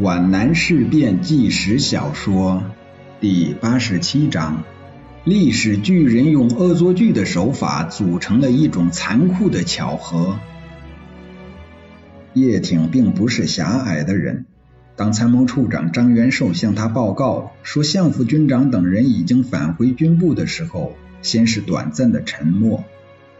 皖南事变纪实小说第八十七章：历史巨人用恶作剧的手法组成了一种残酷的巧合。叶挺并不是狭隘的人。当参谋处长张元寿向他报告说相副军长等人已经返回军部的时候，先是短暂的沉默。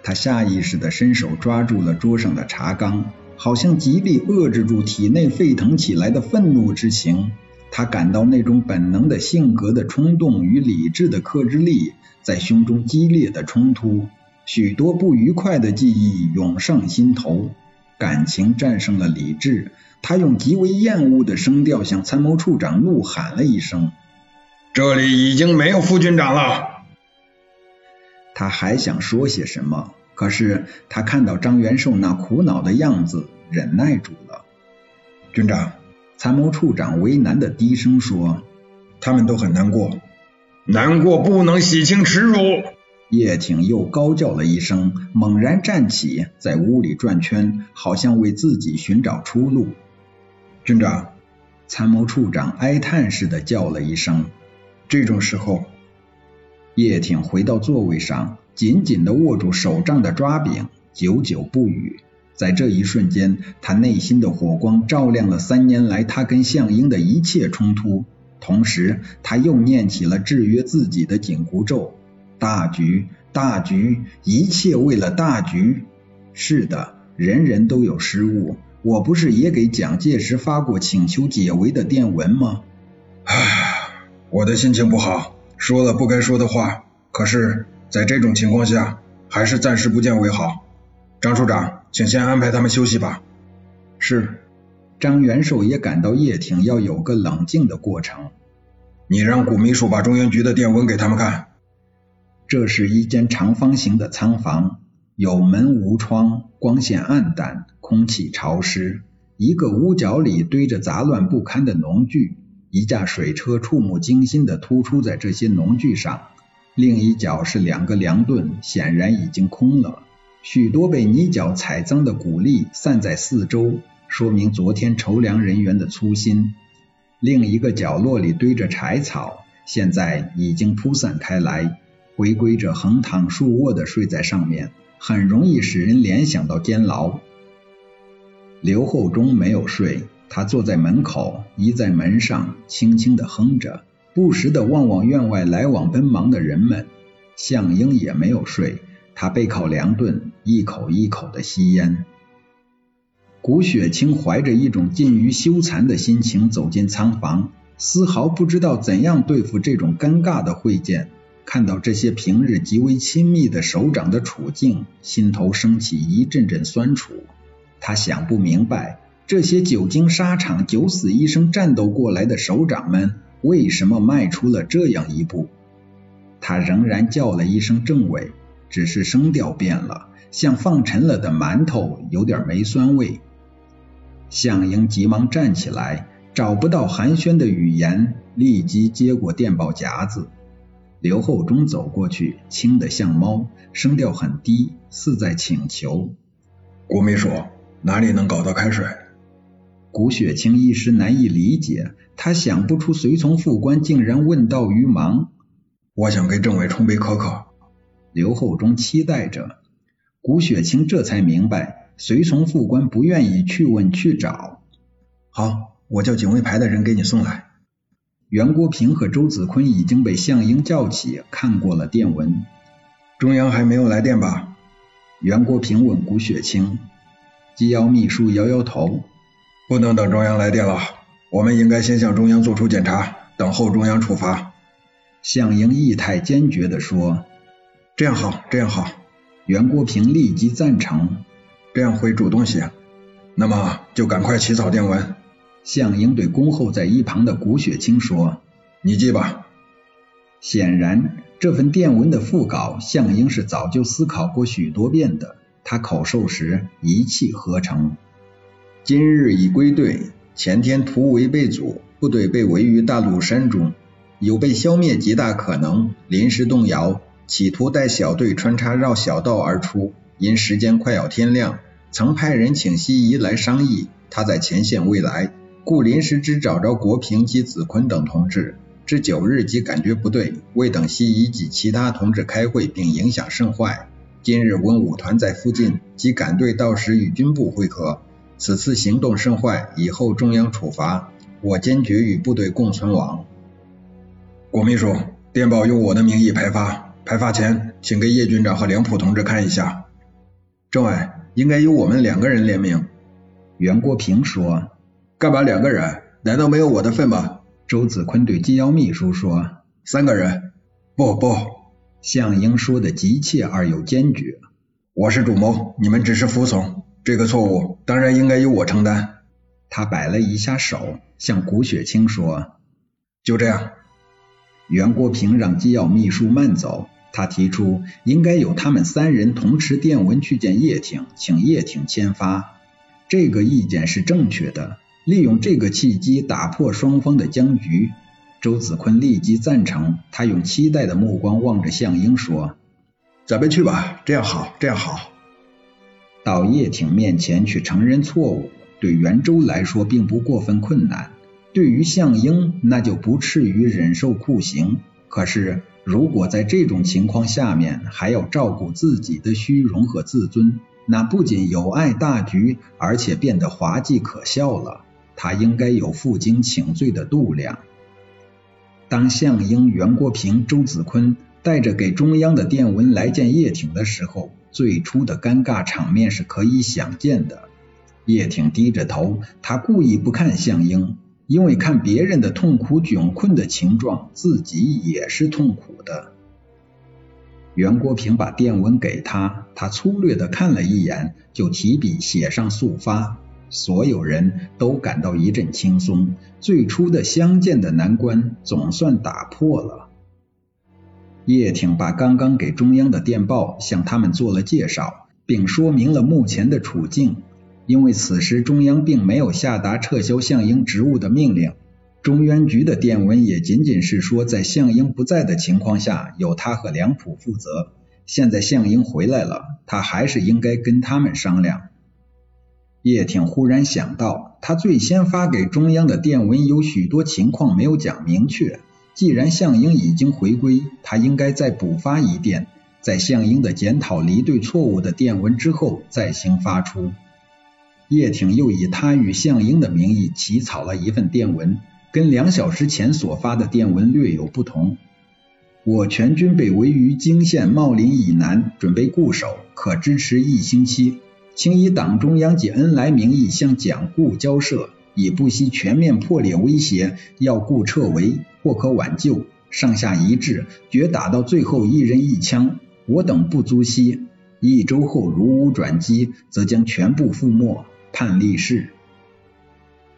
他下意识地伸手抓住了桌上的茶缸。好像极力遏制住体内沸腾起来的愤怒之情，他感到那种本能的性格的冲动与理智的克制力在胸中激烈的冲突，许多不愉快的记忆涌上心头，感情战胜了理智，他用极为厌恶的声调向参谋处长怒喊了一声：“这里已经没有副军长了。”他还想说些什么。可是他看到张元寿那苦恼的样子，忍耐住了。军长，参谋处长为难的低声说：“他们都很难过，难过不能洗清耻辱。”叶挺又高叫了一声，猛然站起，在屋里转圈，好像为自己寻找出路。军长，参谋处长哀叹似的叫了一声。这种时候，叶挺回到座位上。紧紧地握住手杖的抓柄，久久不语。在这一瞬间，他内心的火光照亮了三年来他跟项英的一切冲突。同时，他又念起了制约自己的紧箍咒：大局，大局，一切为了大局。是的，人人都有失误。我不是也给蒋介石发过请求解围的电文吗？唉，我的心情不好，说了不该说的话。可是。在这种情况下，还是暂时不见为好。张处长，请先安排他们休息吧。是。张元寿也感到叶挺要有个冷静的过程。你让古秘书把中央局的电文给他们看。这是一间长方形的仓房，有门无窗，光线暗淡，空气潮湿。一个屋角里堆着杂乱不堪的农具，一架水车触目惊心的突出在这些农具上。另一角是两个粮盾，显然已经空了。许多被泥脚踩脏的谷粒散在四周，说明昨天筹粮人员的粗心。另一个角落里堆着柴草，现在已经铺散开来，回归着横躺竖卧的睡在上面，很容易使人联想到监牢。刘厚忠没有睡，他坐在门口，倚在门上，轻轻地哼着。不时地望望院外来往奔忙的人们，向英也没有睡，他背靠梁盾，一口一口的吸烟。古雪清怀着一种近于羞惭的心情走进仓房，丝毫不知道怎样对付这种尴尬的会见。看到这些平日极为亲密的首长的处境，心头升起一阵阵酸楚。他想不明白，这些久经沙场、九死一生战斗过来的首长们。为什么迈出了这样一步？他仍然叫了一声“政委”，只是声调变了，像放沉了的馒头，有点没酸味。向英急忙站起来，找不到寒暄的语言，立即接过电报夹子。刘厚忠走过去，轻得像猫，声调很低，似在请求：“郭秘书，哪里能搞到开水？”古雪清一时难以理解，他想不出随从副官竟然问道于忙。我想给政委冲杯可可。刘厚忠期待着，古雪清这才明白，随从副官不愿意去问去找。好，我叫警卫排的人给你送来。袁国平和周子坤已经被向英叫起，看过了电文。中央还没有来电吧？袁国平问古雪清。机要秘书摇摇头。不能等中央来电了，我们应该先向中央做出检查，等候中央处罚。向英意态坚决地说：“这样好，这样好。”袁国平立即赞成：“这样会主动些。”那么就赶快起草电文。向英对恭候在一旁的古雪清说：“你记吧。”显然，这份电文的副稿，向英是早就思考过许多遍的，他口授时一气呵成。今日已归队，前天突围被阻，部队被围于大鲁山中，有被消灭极大可能，临时动摇，企图带小队穿插绕小道而出。因时间快要天亮，曾派人请西夷来商议，他在前线未来，故临时只找着国平及子坤等同志。至九日即感觉不对，未等西夷及其他同志开会，并影响甚坏。今日文武团在附近，即赶队到时与军部会合。此次行动甚坏，以后中央处罚，我坚决与部队共存亡。郭秘书，电报用我的名义派发，开发前请给叶军长和梁普同志看一下。政委，应该由我们两个人联名。袁国平说：“干嘛两个人？难道没有我的份吗？”周子坤对机要秘书说：“三个人。”不不，向英说的急切而又坚决。我是主谋，你们只是服从。这个错误当然应该由我承担。他摆了一下手，向古雪清说：“就这样。”袁国平让机要秘书慢走，他提出应该由他们三人同持电文去见叶挺，请叶挺签发。这个意见是正确的。利用这个契机打破双方的僵局，周子坤立即赞成。他用期待的目光望着项英说：“咱们去吧，这样好，这样好。”到叶挺面前去承认错误，对袁周来说并不过分困难；对于项英，那就不至于忍受酷刑。可是，如果在这种情况下面还要照顾自己的虚荣和自尊，那不仅有碍大局，而且变得滑稽可笑了。他应该有负荆请罪的度量。当项英、袁国平、周子坤带着给中央的电文来见叶挺的时候，最初的尴尬场面是可以想见的。叶挺低着头，他故意不看项英，因为看别人的痛苦窘困的情状，自己也是痛苦的。袁国平把电文给他，他粗略的看了一眼，就提笔写上速发。所有人都感到一阵轻松，最初的相见的难关总算打破了。叶挺把刚刚给中央的电报向他们做了介绍，并说明了目前的处境。因为此时中央并没有下达撤销项英职务的命令，中原局的电文也仅仅是说在项英不在的情况下，由他和梁普负责。现在项英回来了，他还是应该跟他们商量。叶挺忽然想到，他最先发给中央的电文有许多情况没有讲明确。既然项英已经回归，他应该再补发一电，在项英的检讨离对错误的电文之后再行发出。叶挺又以他与项英的名义起草了一份电文，跟两小时前所发的电文略有不同。我全军被围于泾县茂林以南，准备固守，可支持一星期。请以党中央及恩来名义向蒋顾交涉，以不惜全面破裂威胁，要顾撤围或可挽救。上下一致，决打到最后一人一枪。我等不足惜。一周后如无转机，则将全部覆没，判立誓。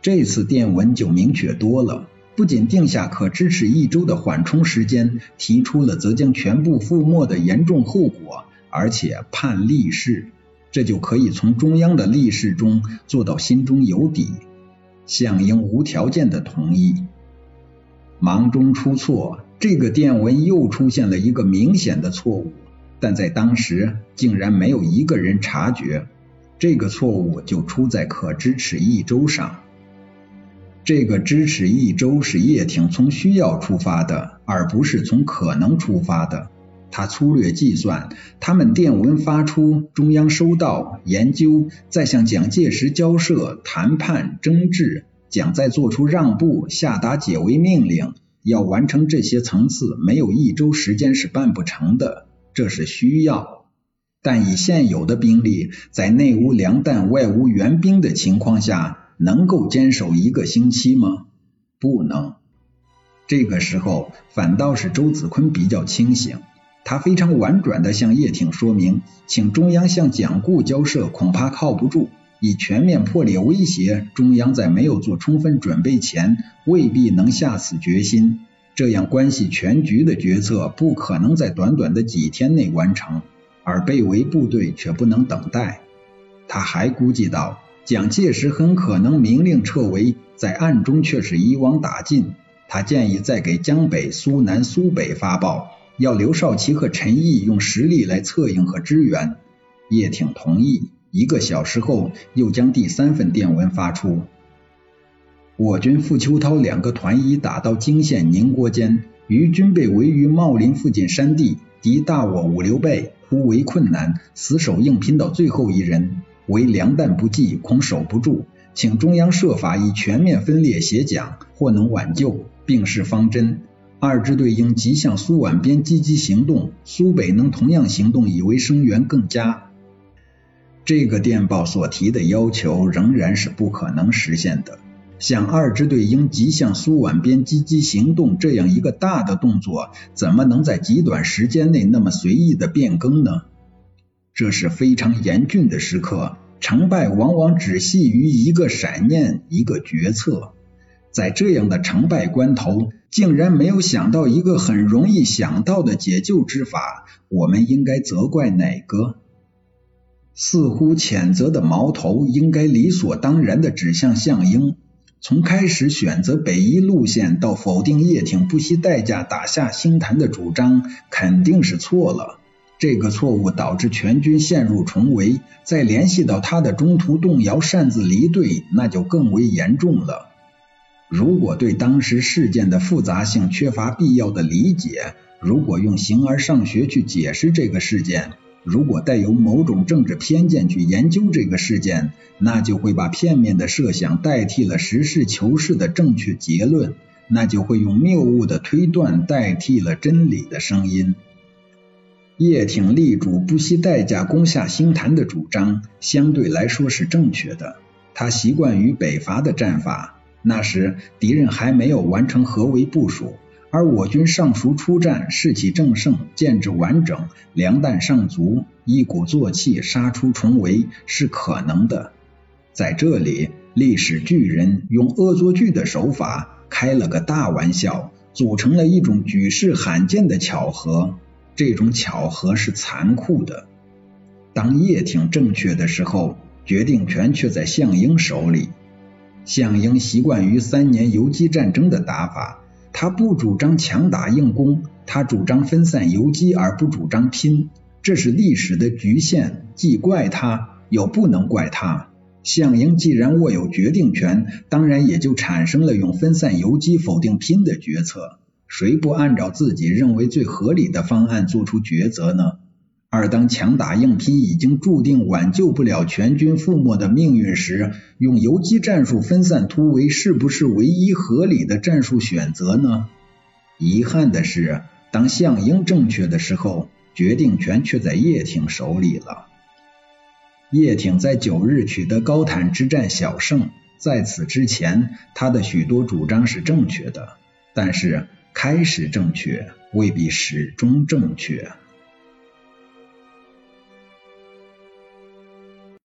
这次电文就明确多了，不仅定下可支持一周的缓冲时间，提出了则将全部覆没的严重后果，而且判立誓。这就可以从中央的立誓中做到心中有底，项英无条件的同意。忙中出错，这个电文又出现了一个明显的错误，但在当时竟然没有一个人察觉。这个错误就出在可支持一周上。这个支持一周是叶挺从需要出发的，而不是从可能出发的。他粗略计算，他们电文发出，中央收到，研究，再向蒋介石交涉、谈判、争执，蒋再做出让步，下达解围命令，要完成这些层次，没有一周时间是办不成的，这是需要。但以现有的兵力，在内无粮弹、外无援兵的情况下，能够坚守一个星期吗？不能。这个时候，反倒是周子坤比较清醒。他非常婉转地向叶挺说明，请中央向蒋顾交涉恐怕靠不住，以全面破裂威胁，中央在没有做充分准备前，未必能下此决心。这样关系全局的决策不可能在短短的几天内完成，而被围部队却不能等待。他还估计到，蒋介石很可能明令撤围，在暗中却是以网打尽。他建议再给江北、苏南、苏北发报。要刘少奇和陈毅用实力来策应和支援，叶挺同意。一个小时后，又将第三份电文发出。我军傅秋涛两个团已打到泾县宁国间，于军被围于茂林附近山地，敌大我五六倍，突围困难，死守硬拼到最后一人，为粮弹不济，恐守不住，请中央设法以全面分裂协讲，或能挽救，并示方针。二支队应急向苏皖边积极行动，苏北能同样行动，以为声援更佳。这个电报所提的要求仍然是不可能实现的。像二支队应急向苏皖边积极行动这样一个大的动作，怎么能在极短时间内那么随意的变更呢？这是非常严峻的时刻，成败往往只系于一个闪念，一个决策。在这样的成败关头，竟然没有想到一个很容易想到的解救之法，我们应该责怪哪个？似乎谴责的矛头应该理所当然的指向项英。从开始选择北一路线到否定叶挺不惜代价打下星坛的主张，肯定是错了。这个错误导致全军陷入重围，再联系到他的中途动摇、擅自离队，那就更为严重了。如果对当时事件的复杂性缺乏必要的理解，如果用形而上学去解释这个事件，如果带有某种政治偏见去研究这个事件，那就会把片面的设想代替了实事求是的正确结论，那就会用谬误的推断代替了真理的声音。叶挺力主不惜代价攻下星坛的主张，相对来说是正确的。他习惯于北伐的战法，那时敌人还没有完成合围部署。而我军尚熟出战，士气正盛，建制完整，粮弹尚足，一鼓作气杀出重围是可能的。在这里，历史巨人用恶作剧的手法开了个大玩笑，组成了一种举世罕见的巧合。这种巧合是残酷的。当叶挺正确的时候，决定权却在项英手里。项英习惯于三年游击战争的打法。他不主张强打硬攻，他主张分散游击而不主张拼，这是历史的局限，既怪他又不能怪他。项英既然握有决定权，当然也就产生了用分散游击否定拼的决策。谁不按照自己认为最合理的方案做出抉择呢？而当强打硬拼已经注定挽救不了全军覆没的命运时，用游击战术分散突围是不是唯一合理的战术选择呢？遗憾的是，当项英正确的时候，决定权却在叶挺手里了。叶挺在九日取得高坦之战小胜，在此之前，他的许多主张是正确的，但是开始正确未必始终正确。